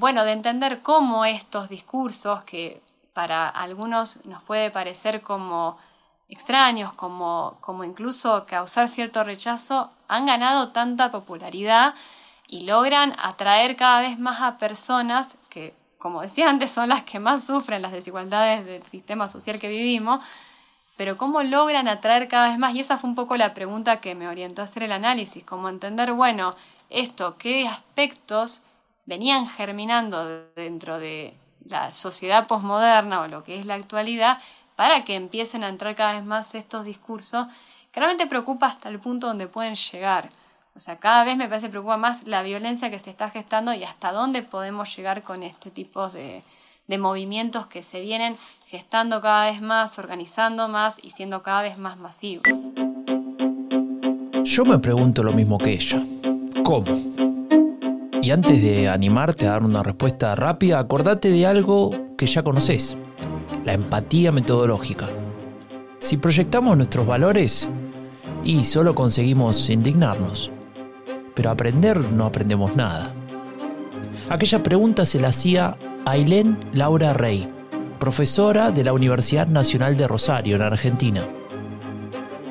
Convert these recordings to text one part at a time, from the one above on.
Bueno, de entender cómo estos discursos, que para algunos nos puede parecer como extraños, como, como incluso causar cierto rechazo, han ganado tanta popularidad y logran atraer cada vez más a personas que, como decía antes, son las que más sufren las desigualdades del sistema social que vivimos, pero cómo logran atraer cada vez más, y esa fue un poco la pregunta que me orientó a hacer el análisis, como entender, bueno, esto, qué aspectos venían germinando dentro de la sociedad posmoderna o lo que es la actualidad para que empiecen a entrar cada vez más estos discursos que realmente preocupa hasta el punto donde pueden llegar. O sea, cada vez me parece preocupa más la violencia que se está gestando y hasta dónde podemos llegar con este tipo de, de movimientos que se vienen gestando cada vez más, organizando más y siendo cada vez más masivos. Yo me pregunto lo mismo que ella. ¿Cómo? Y antes de animarte a dar una respuesta rápida, acordate de algo que ya conoces, la empatía metodológica. Si proyectamos nuestros valores, y solo conseguimos indignarnos. Pero aprender no aprendemos nada. Aquella pregunta se la hacía Ailén Laura Rey, profesora de la Universidad Nacional de Rosario, en Argentina.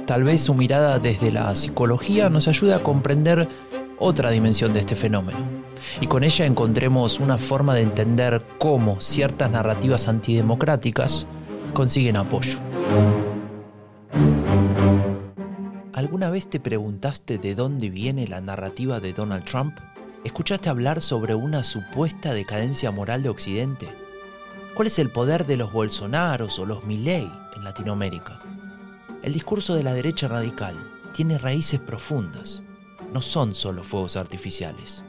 Tal vez su mirada desde la psicología nos ayude a comprender otra dimensión de este fenómeno. Y con ella encontremos una forma de entender cómo ciertas narrativas antidemocráticas consiguen apoyo. ¿Alguna vez te preguntaste de dónde viene la narrativa de Donald Trump? ¿Escuchaste hablar sobre una supuesta decadencia moral de Occidente? ¿Cuál es el poder de los Bolsonaros o los Milley en Latinoamérica? El discurso de la derecha radical tiene raíces profundas. No son solo fuegos artificiales.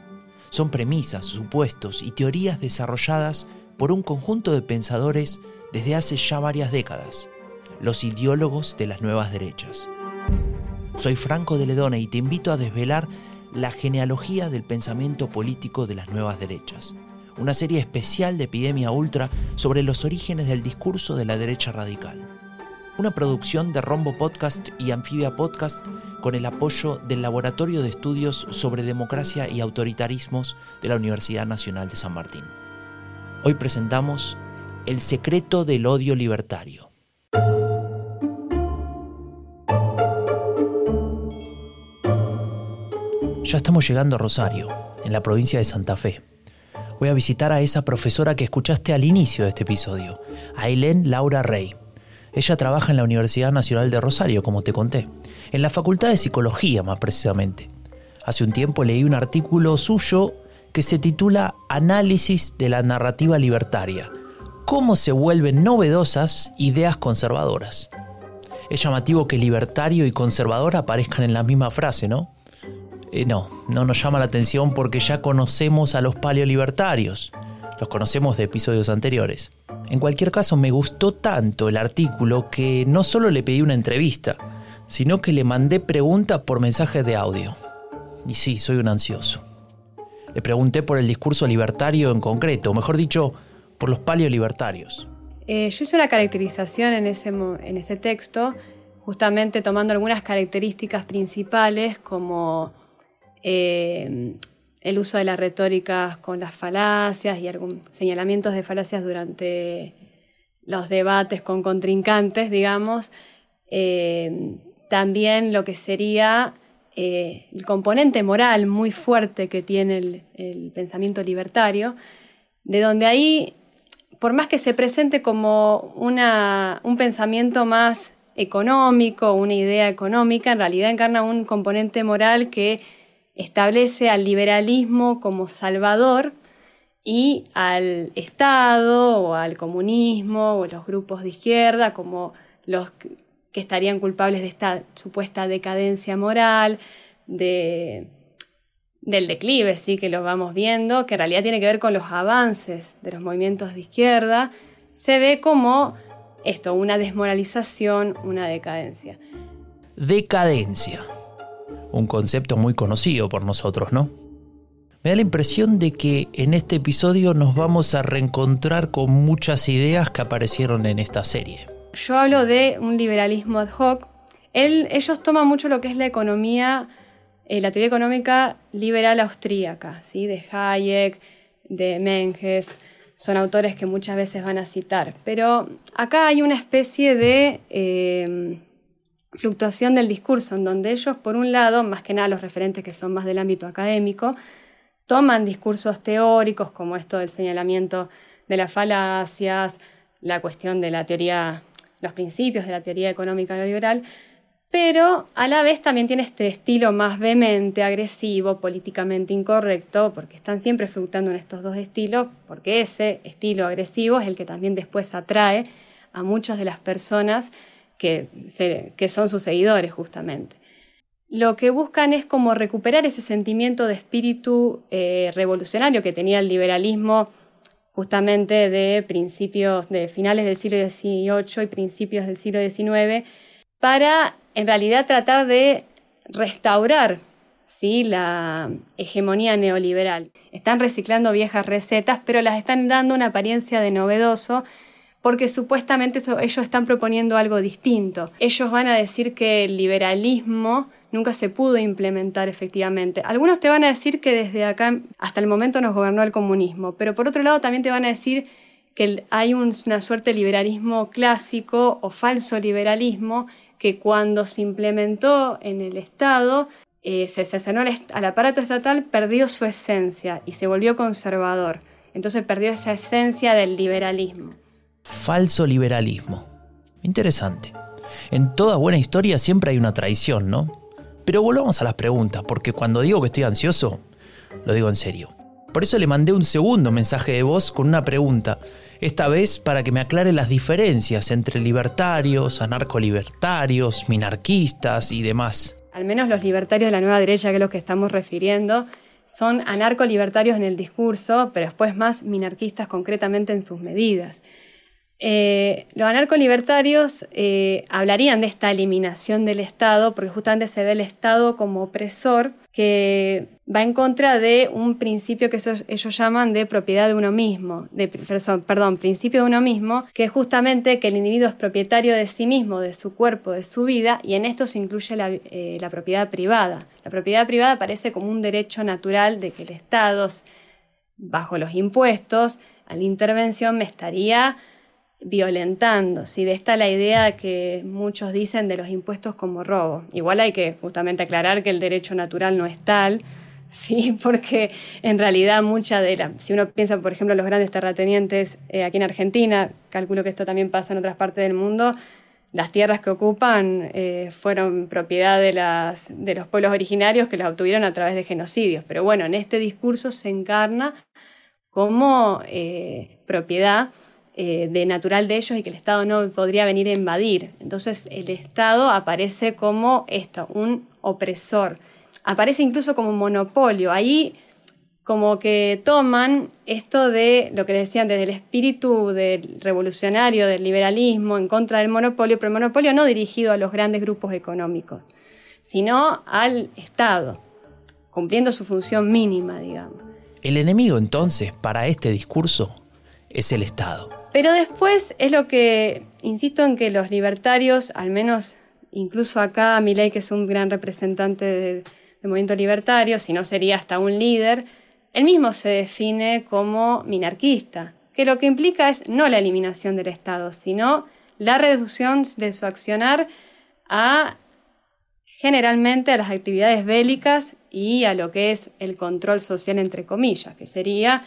Son premisas, supuestos y teorías desarrolladas por un conjunto de pensadores desde hace ya varias décadas, los ideólogos de las nuevas derechas. Soy Franco de Ledone y te invito a desvelar la genealogía del pensamiento político de las nuevas derechas. Una serie especial de Epidemia Ultra sobre los orígenes del discurso de la derecha radical. Una producción de Rombo Podcast y Anfibia Podcast con el apoyo del Laboratorio de Estudios sobre Democracia y Autoritarismos de la Universidad Nacional de San Martín. Hoy presentamos El secreto del odio libertario. Ya estamos llegando a Rosario, en la provincia de Santa Fe. Voy a visitar a esa profesora que escuchaste al inicio de este episodio, a Helen Laura Rey. Ella trabaja en la Universidad Nacional de Rosario, como te conté, en la Facultad de Psicología más precisamente. Hace un tiempo leí un artículo suyo que se titula Análisis de la narrativa libertaria. Cómo se vuelven novedosas ideas conservadoras. Es llamativo que libertario y conservador aparezcan en la misma frase, ¿no? Eh, no, no nos llama la atención porque ya conocemos a los paleolibertarios. Los conocemos de episodios anteriores. En cualquier caso, me gustó tanto el artículo que no solo le pedí una entrevista, sino que le mandé preguntas por mensaje de audio. Y sí, soy un ansioso. Le pregunté por el discurso libertario en concreto, o mejor dicho, por los paleolibertarios. Eh, yo hice una caracterización en ese, en ese texto, justamente tomando algunas características principales como eh, el uso de la retórica con las falacias y señalamientos de falacias durante los debates con contrincantes, digamos. Eh, también lo que sería eh, el componente moral muy fuerte que tiene el, pensamiento libertario, de donde ahí, por más que se presente como un pensamiento más económico, una idea económica, en realidad encarna un componente moral que establece al liberalismo como salvador y al Estado o al comunismo o los grupos de izquierda como los que estarían culpables de esta supuesta decadencia moral, de, del declive, sí, que lo vamos viendo, que en realidad tiene que ver con los avances de los movimientos de izquierda, se ve como esto, una desmoralización, una decadencia. Decadencia un concepto muy conocido por nosotros, ¿no? Me da la impresión de que en este episodio nos vamos a reencontrar con muchas ideas que aparecieron en esta serie. Yo hablo de un liberalismo ad hoc. ellos toman mucho lo que es la economía, eh, la teoría económica liberal austríaca, ¿sí? de Hayek, de Menges, son autores que muchas veces van a citar. Pero acá hay una especie de eh, fluctuación del discurso, en donde ellos, por un lado, más que nada los referentes que son más del ámbito académico, toman discursos teóricos como esto del señalamiento de las falacias, la cuestión de la teoría, los principios de la teoría económica neoliberal, pero a la vez también tiene este estilo más vehemente, agresivo, políticamente incorrecto, porque están siempre fluctuando en estos dos estilos, porque ese estilo agresivo es el que también después atrae a muchas de las personas que, son sus seguidores justamente. Lo que buscan es como recuperar ese sentimiento de espíritu eh, revolucionario que tenía el liberalismo justamente de principios, de finales del siglo XVIII y principios del siglo XIX, para en realidad tratar de restaurar ¿sí? la hegemonía neoliberal. Están reciclando viejas recetas, pero las están dando una apariencia de novedoso porque supuestamente ellos están proponiendo algo distinto. Ellos van a decir que el liberalismo nunca se pudo implementar efectivamente. Algunos te van a decir que desde acá hasta el momento nos gobernó el comunismo, pero por otro lado también te van a decir que hay una suerte de liberalismo clásico o falso liberalismo que cuando se implementó en el Estado, eh, se cercenó al aparato estatal, perdió su esencia y se volvió conservador. Entonces perdió esa esencia del liberalismo falso liberalismo. Interesante. En toda buena historia siempre hay una traición, ¿no? Pero volvamos a las preguntas, porque cuando digo que estoy ansioso, lo digo en serio. Por eso le mandé un segundo mensaje de voz con una pregunta, esta vez para que me aclare las diferencias entre libertarios, anarcolibertarios, minarquistas y demás. Al menos los libertarios de la nueva derecha, que es lo que estamos refiriendo, son anarcolibertarios en el discurso, pero después más minarquistas concretamente en sus medidas. Eh, los anarcolibertarios eh, hablarían de esta eliminación del Estado, porque justamente se ve el Estado como opresor que va en contra de un principio que ellos llaman de propiedad de uno mismo, perdón, principio de uno mismo, que es justamente que el individuo es propietario de sí mismo, de su cuerpo, de su vida, y en esto se incluye la, eh, la propiedad privada. La propiedad privada aparece como un derecho natural de que el Estado, bajo los impuestos, a la intervención me estaría violentando. Si de esta la idea que muchos dicen de los impuestos como robo. Igual hay que justamente aclarar que el derecho natural no es tal, sí, porque en realidad mucha de la, si uno piensa por ejemplo los grandes terratenientes eh, aquí en Argentina, calculo que esto también pasa en otras partes del mundo, las tierras que ocupan eh, fueron propiedad de, las, de los pueblos originarios que las obtuvieron a través de genocidios. Pero bueno, en este discurso se encarna como eh, propiedad eh, de natural de ellos y que el Estado no podría venir a invadir. Entonces el Estado aparece como esto, un opresor. Aparece incluso como un monopolio. Ahí como que toman esto de lo que les decían desde el espíritu del revolucionario, del liberalismo, en contra del monopolio, pero el monopolio no dirigido a los grandes grupos económicos, sino al Estado, cumpliendo su función mínima, digamos. El enemigo entonces para este discurso es el Estado. Pero después es lo que, insisto en que los libertarios, al menos incluso acá Milei, que es un gran representante del, movimiento libertario, si no sería hasta un líder, él mismo se define como minarquista, que lo que implica es no la eliminación del Estado, sino la reducción de su accionar a generalmente a las actividades bélicas y a lo que es el control social entre comillas, que sería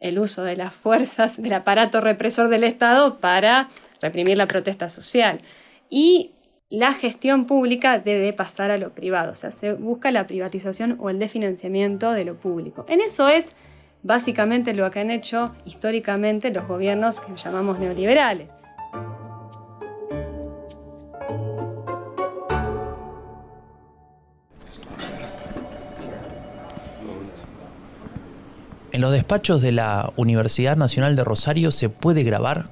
el uso de las fuerzas del aparato represor del Estado para reprimir la protesta social. Y la gestión pública debe pasar a lo privado, o sea, se busca la privatización o el desfinanciamiento de lo público. En eso es básicamente lo que han hecho históricamente los gobiernos que llamamos neoliberales. En los despachos de la Universidad Nacional de Rosario se puede grabar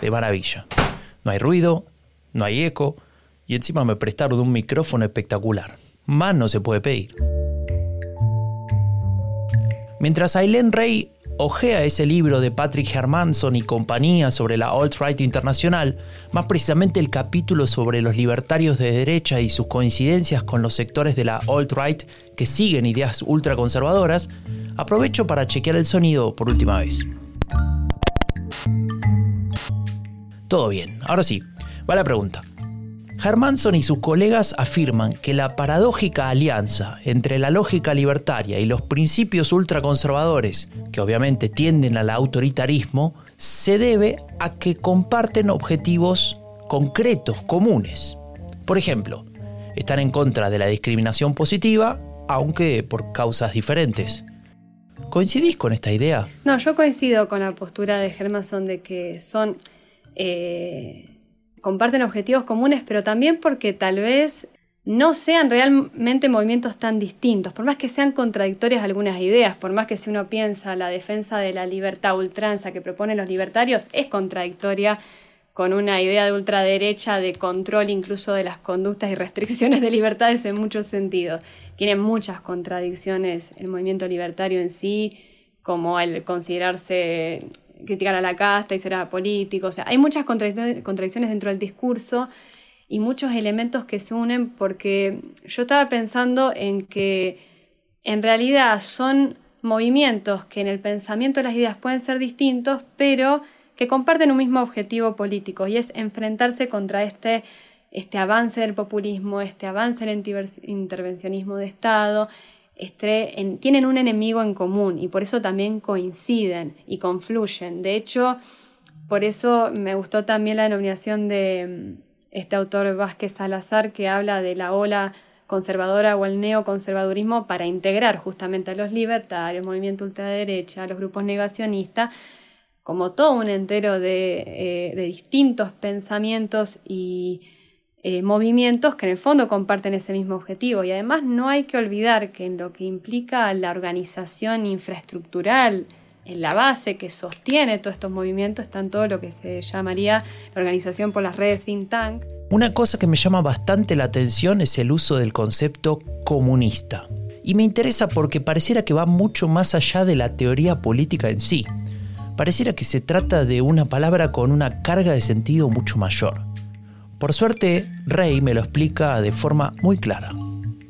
de maravilla. No hay ruido, no hay eco y encima me prestaron un micrófono espectacular. Más no se puede pedir. Mientras Ailén Rey ojea ese libro de Patrick Hermanson y compañía sobre la alt-right internacional, más precisamente el capítulo sobre los libertarios de derecha y sus coincidencias con los sectores de la alt-right que siguen ideas ultraconservadoras, aprovecho para chequear el sonido por última vez. Todo bien, ahora sí, va la pregunta. Hermanson y sus colegas afirman que la paradójica alianza entre la lógica libertaria y los principios ultraconservadores, que obviamente tienden al autoritarismo, se debe a que comparten objetivos concretos, comunes. Por ejemplo, están en contra de la discriminación positiva, aunque por causas diferentes. ¿Coincidís con esta idea? No, yo coincido con la postura de Hermanson de que son eh, comparten objetivos comunes, pero también porque tal vez no sean realmente movimientos tan distintos, por más que sean contradictorias algunas ideas, por más que si uno piensa la defensa de la libertad ultranza que proponen los libertarios es contradictoria con una idea de ultraderecha de control incluso de las conductas y restricciones de libertades en muchos sentidos. Tiene muchas contradicciones el movimiento libertario en sí, como el considerarse criticar a la casta y ser apolítico. O sea, hay muchas contradicciones dentro del discurso y muchos elementos que se unen porque yo estaba pensando en que en realidad son movimientos que en el pensamiento de las ideas pueden ser distintos, pero que comparten un mismo objetivo político y es enfrentarse contra este, este avance del populismo, este avance del intervencionismo de Estado, tienen un enemigo en común y por eso también coinciden y confluyen. De hecho, por eso me gustó también la denominación de mm, este autor Vázquez Salazar que habla de la ola conservadora o el neoconservadurismo para integrar justamente a los libertarios, movimiento ultraderecha, a los grupos negacionistas, como todo un entero de, eh, distintos pensamientos y eh, movimientos que en el fondo comparten ese mismo objetivo. Y además no hay que olvidar que en lo que implica la organización infraestructural, en la base que sostiene todos estos movimientos está en todo lo que se llamaría la organización por las redes think tank. Una cosa que me llama bastante la atención es el uso del concepto comunista. Y me interesa porque pareciera que va mucho más allá de la teoría política en sí. Pareciera que se trata de una palabra con una carga de sentido mucho mayor. Por suerte, Rey me lo explica de forma muy clara.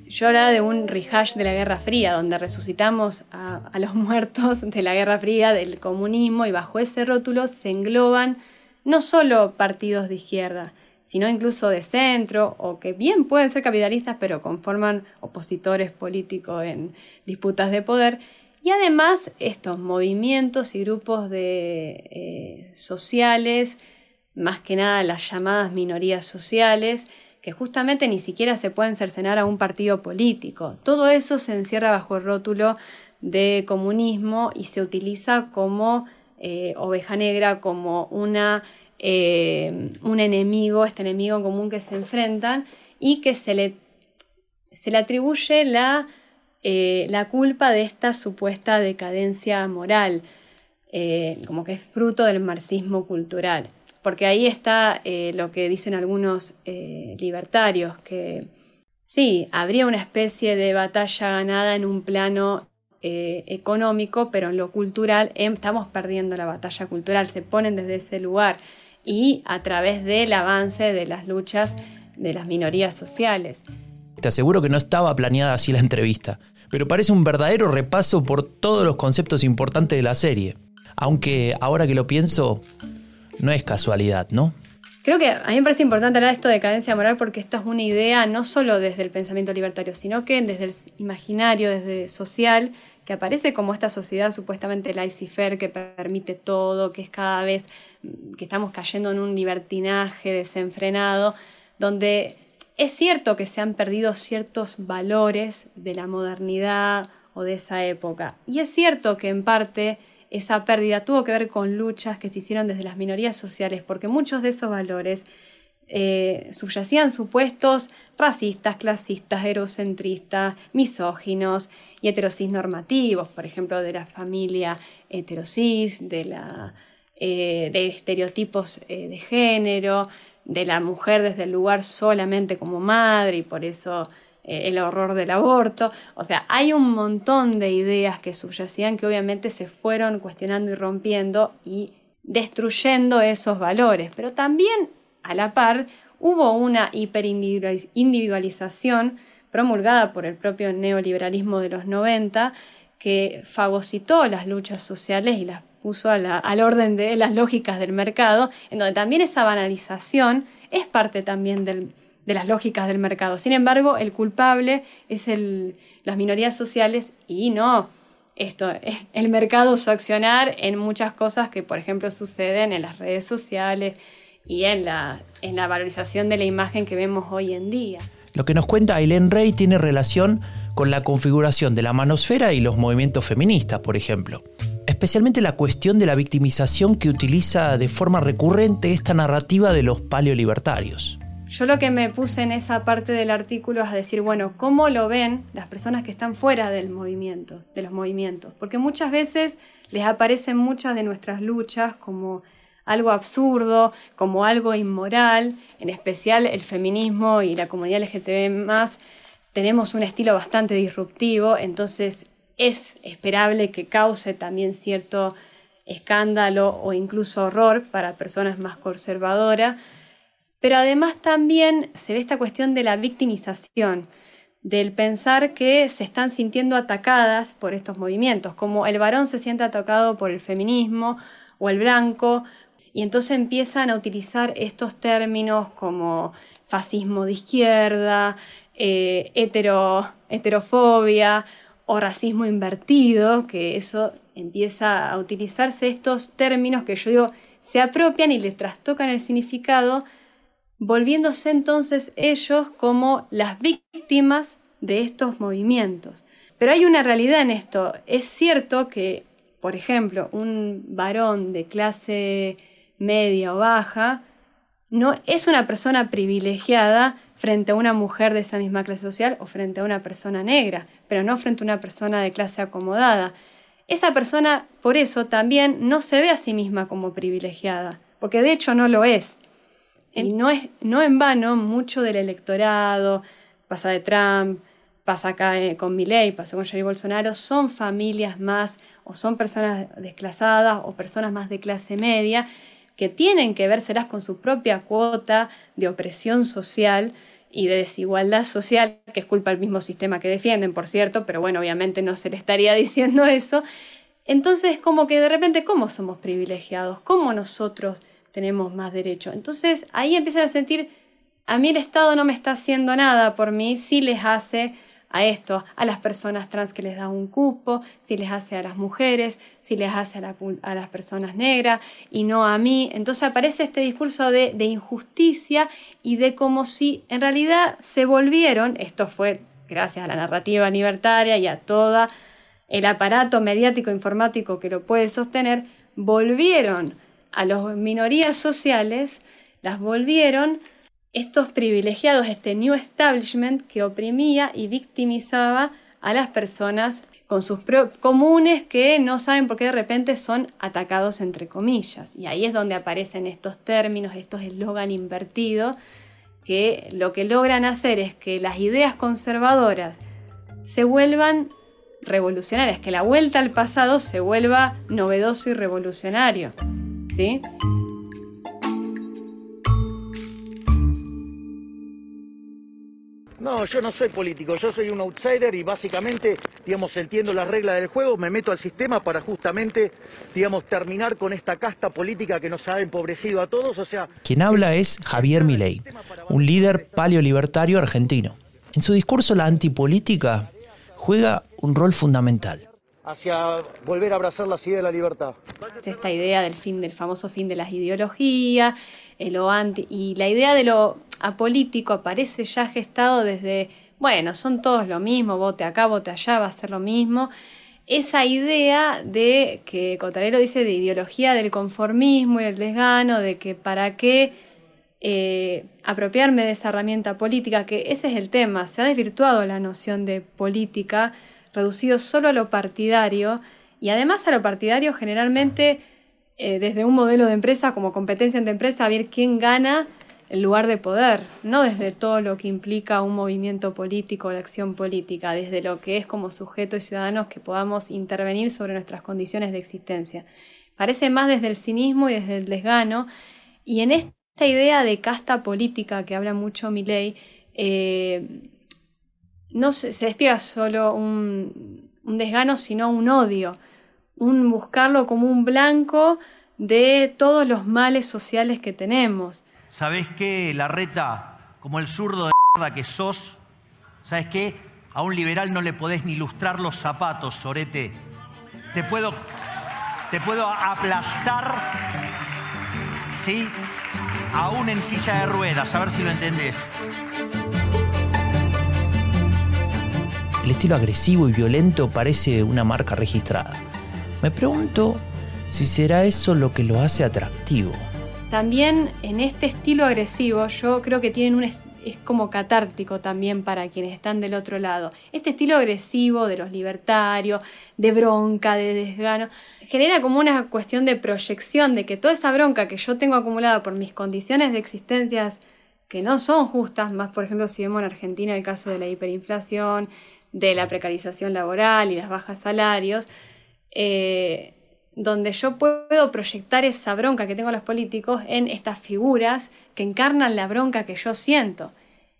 Yo hablaba de un rehash de la Guerra Fría, donde resucitamos a, a, los muertos de la Guerra Fría, del comunismo, y bajo ese rótulo se engloban no solo partidos de izquierda, sino incluso de centro, o que bien pueden ser capitalistas, pero conforman opositores políticos en disputas de poder. Y además estos movimientos y grupos de, eh, sociales más que nada las llamadas minorías sociales, que justamente ni siquiera se pueden cercenar a un partido político. Todo eso se encierra bajo el rótulo de comunismo y se utiliza como eh, oveja negra, como una, eh, un enemigo, este enemigo común que se enfrentan y que se le, se le atribuye la, eh, la culpa de esta supuesta decadencia moral, como que es fruto del marxismo cultural. Porque ahí está eh, lo que dicen algunos eh, libertarios, que sí, habría una especie de batalla ganada en un plano eh, económico, pero en lo cultural em, estamos perdiendo la batalla cultural, se ponen desde ese lugar. Y a través del avance de las luchas de las minorías sociales. Te aseguro que no estaba planeada así la entrevista, pero parece un verdadero repaso por todos los conceptos importantes de la serie. Aunque ahora que lo pienso, no es casualidad, ¿no? Creo que a mí me parece importante hablar de esto de cadencia moral porque esta es una idea no solo desde el pensamiento libertario, sino que desde el imaginario, desde social, que aparece como esta sociedad supuestamente laissez-faire que permite todo, que es cada vez que estamos cayendo en un libertinaje desenfrenado, donde es cierto que se han perdido ciertos valores de la modernidad o de esa época. Y es cierto que en parte esa pérdida tuvo que ver con luchas que se hicieron desde las minorías sociales, porque muchos de esos valores eh, subyacían supuestos racistas, clasistas, eurocentristas, misóginos y heterosis normativos, por ejemplo, de la familia heterosis, de, eh, estereotipos eh, de género, de la mujer desde el lugar solamente como madre y por eso eh, el horror del aborto. O sea, hay un montón de ideas que subyacían que obviamente se fueron cuestionando y rompiendo y destruyendo esos valores. Pero también, a la par, hubo una hiperindividualización promulgada por el propio neoliberalismo de los 90 que fagocitó las luchas sociales y las puso al orden de las lógicas del mercado, en donde también esa banalización es parte también de las lógicas del mercado. Sin embargo, el culpable es las minorías sociales y no esto, el mercado su accionar en muchas cosas que, por ejemplo, suceden en las redes sociales y en la, en la valorización de la imagen que vemos hoy en día. Lo que nos cuenta Aileen Rey tiene relación con la configuración de la manosfera y los movimientos feministas, por ejemplo. Especialmente la cuestión de la victimización que utiliza de forma recurrente esta narrativa de los paleolibertarios. Yo lo que me puse en esa parte del artículo es decir, bueno, ¿cómo lo ven las personas que están fuera del movimiento, de los movimientos? Porque muchas veces les aparecen muchas de nuestras luchas como algo absurdo, como algo inmoral, en especial el feminismo y la comunidad LGTB tenemos un estilo bastante disruptivo, entonces es esperable que cause también cierto escándalo o incluso horror para personas más conservadoras, pero además también se ve esta cuestión de la victimización, del pensar que se están sintiendo atacadas por estos movimientos, como el varón se siente atacado por el feminismo o el blanco, y entonces empiezan a utilizar estos términos como fascismo de izquierda, eh, heterofobia o racismo invertido, que eso empieza a utilizarse estos términos que yo digo se apropian y les trastocan el significado volviéndose entonces ellos como las víctimas de estos movimientos. Pero hay una realidad en esto. Es cierto que, por ejemplo, un varón de clase media o baja no es una persona privilegiada frente a una mujer de esa misma clase social o frente a una persona negra, pero no frente a una persona de clase acomodada. Esa persona, por eso, también no se ve a sí misma como privilegiada, porque de hecho no lo es. Y no, es, no en vano, mucho del electorado, pasa de Trump, pasa acá eh, con Milley, pasa con Jair Bolsonaro, son familias más o son personas desclasadas o personas más de clase media que tienen que vérselas con su propia cuota de opresión social y de desigualdad social, que es culpa del mismo sistema que defienden, por cierto, pero bueno, obviamente no se le estaría diciendo eso. Entonces, como que de repente, ¿cómo somos privilegiados? ¿Cómo nosotros tenemos más derecho. Entonces ahí empiezan a sentir, a mí el Estado no me está haciendo nada por mí, si les hace a esto, a las personas trans que les da un cupo, si les hace a las mujeres, si les hace a, a las personas negras y no a mí. Entonces aparece este discurso de, de injusticia y de como si en realidad se volvieron, esto fue gracias a la narrativa libertaria y a todo el aparato mediático informático que lo puede sostener, volvieron a las minorías sociales las volvieron estos privilegiados, este New Establishment que oprimía y victimizaba a las personas con sus comunes que no saben por qué de repente son atacados entre comillas. Y ahí es donde aparecen estos términos, estos eslogan invertidos, que lo que logran hacer es que las ideas conservadoras se vuelvan revolucionarias, que la vuelta al pasado se vuelva novedoso y revolucionario. ¿sí? No, yo no soy político, yo soy un outsider y básicamente, digamos, entiendo las reglas del juego, me meto al sistema para justamente, digamos, terminar con esta casta política que nos ha empobrecido a todos, o sea... Quien habla es Javier Milei, un líder paleolibertario argentino. En su discurso la antipolítica juega un rol fundamental hacia volver a abrazar la idea de la libertad. Esta idea del fin, del famoso fin de las ideologías, lo anti, y la idea de lo apolítico aparece ya gestado desde, bueno, son todos lo mismo, vote acá, vote allá, va a ser lo mismo. Esa idea de que Cotarero dice de ideología del conformismo y el desgano, de que para qué eh, apropiarme de esa herramienta política, que ese es el tema, se ha desvirtuado la noción de política reducido solo a lo partidario y además a lo partidario generalmente eh, desde un modelo de empresa como competencia entre empresas, a ver quién gana el lugar de poder, no desde todo lo que implica un movimiento político o la acción política, desde lo que es como sujetos y ciudadanos que podamos intervenir sobre nuestras condiciones de existencia. Parece más desde el cinismo y desde el desgano, y en esta idea de casta política que habla mucho Milley, eh, no se, se, despiega solo un, desgano, sino un odio, un buscarlo como un blanco de todos los males sociales que tenemos. ¿Sabés qué, Larreta? Como el zurdo de mierda que sos, ¿sabes qué? A un liberal no le podés ni ilustrar los zapatos, Sorete. Te puedo, te puedo aplastar, ¿sí? Aún en silla de ruedas, a ver si lo entendés. Estilo agresivo y violento parece una marca registrada. Me pregunto si será eso lo que lo hace atractivo. También en este estilo agresivo yo creo que tienen un es como catártico también para quienes están del otro lado. Este estilo agresivo de los libertarios, de bronca, de desgano, genera como una cuestión de proyección de que toda esa bronca que yo tengo acumulada por mis condiciones de existencias que no son justas, más por ejemplo si vemos en Argentina el caso de la hiperinflación, de la precarización laboral y las bajas salarios, eh, donde yo puedo proyectar esa bronca que tengo a los políticos en estas figuras que encarnan la bronca que yo siento.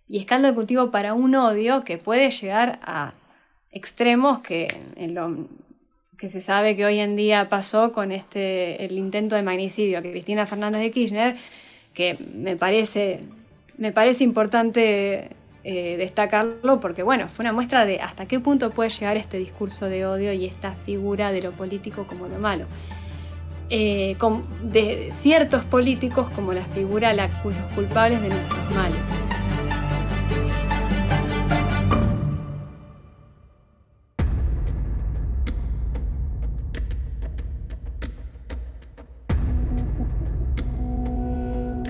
Y es caldo de cultivo para un odio que puede llegar a extremos que, en lo, que se sabe que hoy en día pasó con este, el intento de magnicidio que Cristina Fernández de Kirchner, que me parece, me parece importante eh, destacarlo porque, bueno, fue una muestra de hasta qué punto puede llegar este discurso de odio y esta figura de lo político como lo malo. Eh, de ciertos políticos como la figura la, cuyos culpables de nuestros males.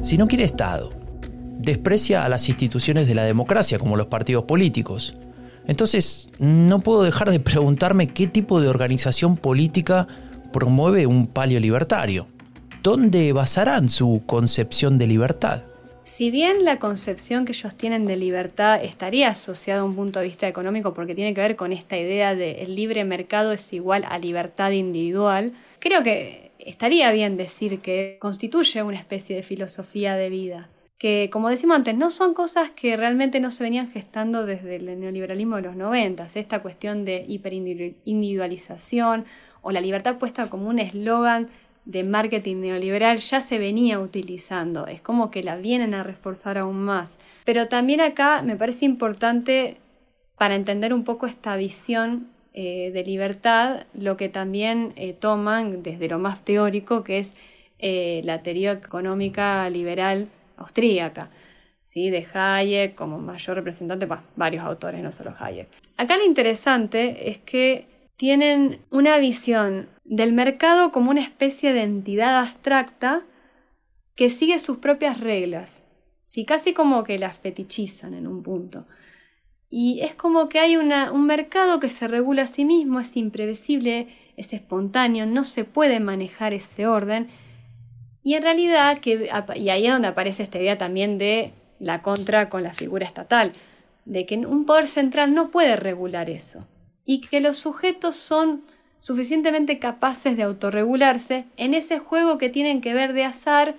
Si no quiere Estado, desprecia a las instituciones de la democracia, como los partidos políticos. Entonces, no puedo dejar de preguntarme qué tipo de organización política promueve un palio libertario. ¿Dónde basarán su concepción de libertad? Si bien la concepción que ellos tienen de libertad estaría asociada a un punto de vista económico porque tiene que ver con esta idea de el libre mercado es igual a libertad individual, creo que estaría bien decir que constituye una especie de filosofía de vida que, como decimos antes, no son cosas que realmente no se venían gestando desde el neoliberalismo de los 90. Esta cuestión de hiperindividualización o la libertad puesta como un eslogan de marketing neoliberal ya se venía utilizando. Es como que la vienen a reforzar aún más. Pero también acá me parece importante para entender un poco esta visión eh, de libertad, lo que también eh, toman desde lo más teórico, que es eh, la teoría económica liberal austríaca, ¿sí? de Hayek como mayor representante, varios autores, no solo Hayek. Acá lo interesante es que tienen una visión del mercado como una especie de entidad abstracta que sigue sus propias reglas, ¿sí? casi como que las fetichizan en un punto. Y es como que hay un mercado que se regula a sí mismo, es imprevisible, es espontáneo, no se puede manejar ese orden y en realidad, que, y ahí es donde aparece esta idea también de la contra con la figura estatal, de que un poder central no puede regular eso y que los sujetos son suficientemente capaces de autorregularse en ese juego que tienen que ver de azar,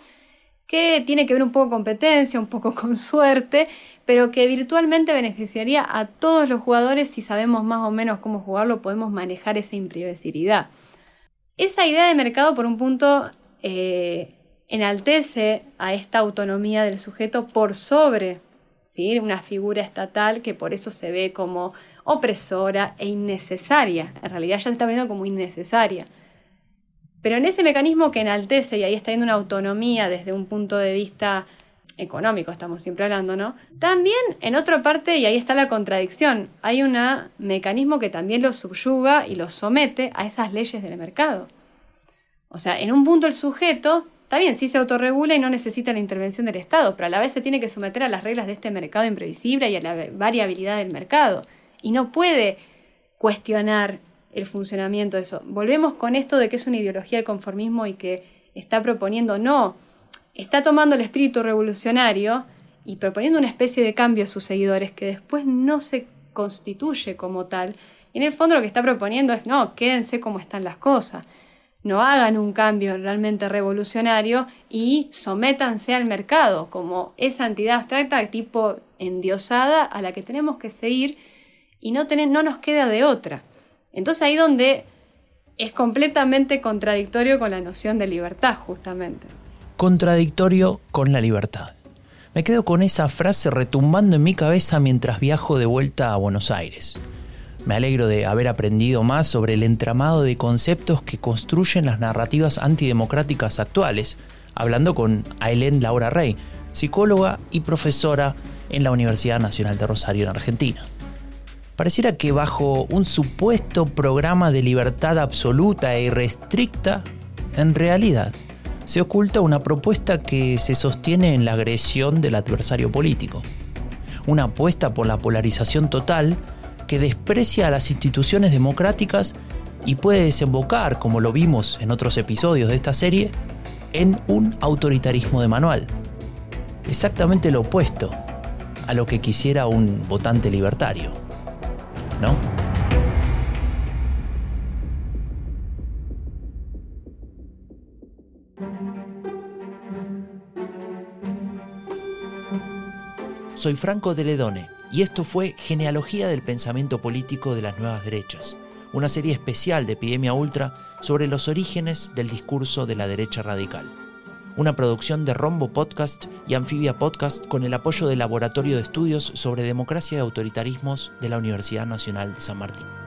que tiene que ver un poco con competencia, un poco con suerte, pero que virtualmente beneficiaría a todos los jugadores si sabemos más o menos cómo jugarlo, podemos manejar esa imprevisibilidad. Esa idea de mercado, por un punto, eh, enaltece a esta autonomía del sujeto por sobre ¿sí? una figura estatal que por eso se ve como opresora e innecesaria. En realidad ya se está viendo como innecesaria. Pero en ese mecanismo que enaltece, y ahí está viendo una autonomía desde un punto de vista económico, estamos siempre hablando, ¿no? También en otra parte, y ahí está la contradicción, hay un mecanismo que también lo subyuga y lo somete a esas leyes del mercado. O sea, en un punto el sujeto, está bien, sí se autorregula y no necesita la intervención del Estado, pero a la vez se tiene que someter a las reglas de este mercado imprevisible y a la variabilidad del mercado. Y no puede cuestionar el funcionamiento de eso. Volvemos con esto de que es una ideología del conformismo y que está proponiendo no está tomando el espíritu revolucionario y proponiendo una especie de cambio a sus seguidores que después no se constituye como tal. Y en el fondo lo que está proponiendo es, no, quédense como están las cosas, no hagan un cambio realmente revolucionario y sométanse al mercado como esa entidad abstracta tipo endiosada a la que tenemos que seguir y no, no nos queda de otra. Entonces ahí donde es completamente contradictorio con la noción de libertad, justamente. Contradictorio con la libertad. Me quedo con esa frase retumbando en mi cabeza mientras viajo de vuelta a Buenos Aires. Me alegro de haber aprendido más sobre el entramado de conceptos que construyen las narrativas antidemocráticas actuales, hablando con Ailén Laura Rey, psicóloga y profesora en la Universidad Nacional de Rosario en Argentina. Pareciera que bajo un supuesto programa de libertad absoluta e irrestricta, en realidad se oculta una propuesta que se sostiene en la agresión del adversario político. Una apuesta por la polarización total desprecia a las instituciones democráticas y puede desembocar, como lo vimos en otros episodios de esta serie, en un autoritarismo de manual. Exactamente lo opuesto a lo que quisiera un votante libertario. ¿No? Soy Franco de Ledone y esto fue Genealogía del Pensamiento Político de las Nuevas Derechas, una serie especial de Epidemia Ultra sobre los orígenes del discurso de la derecha radical. Una producción de Rombo Podcast y Anfibia Podcast con el apoyo del Laboratorio de Estudios sobre Democracia y Autoritarismos de la Universidad Nacional de San Martín.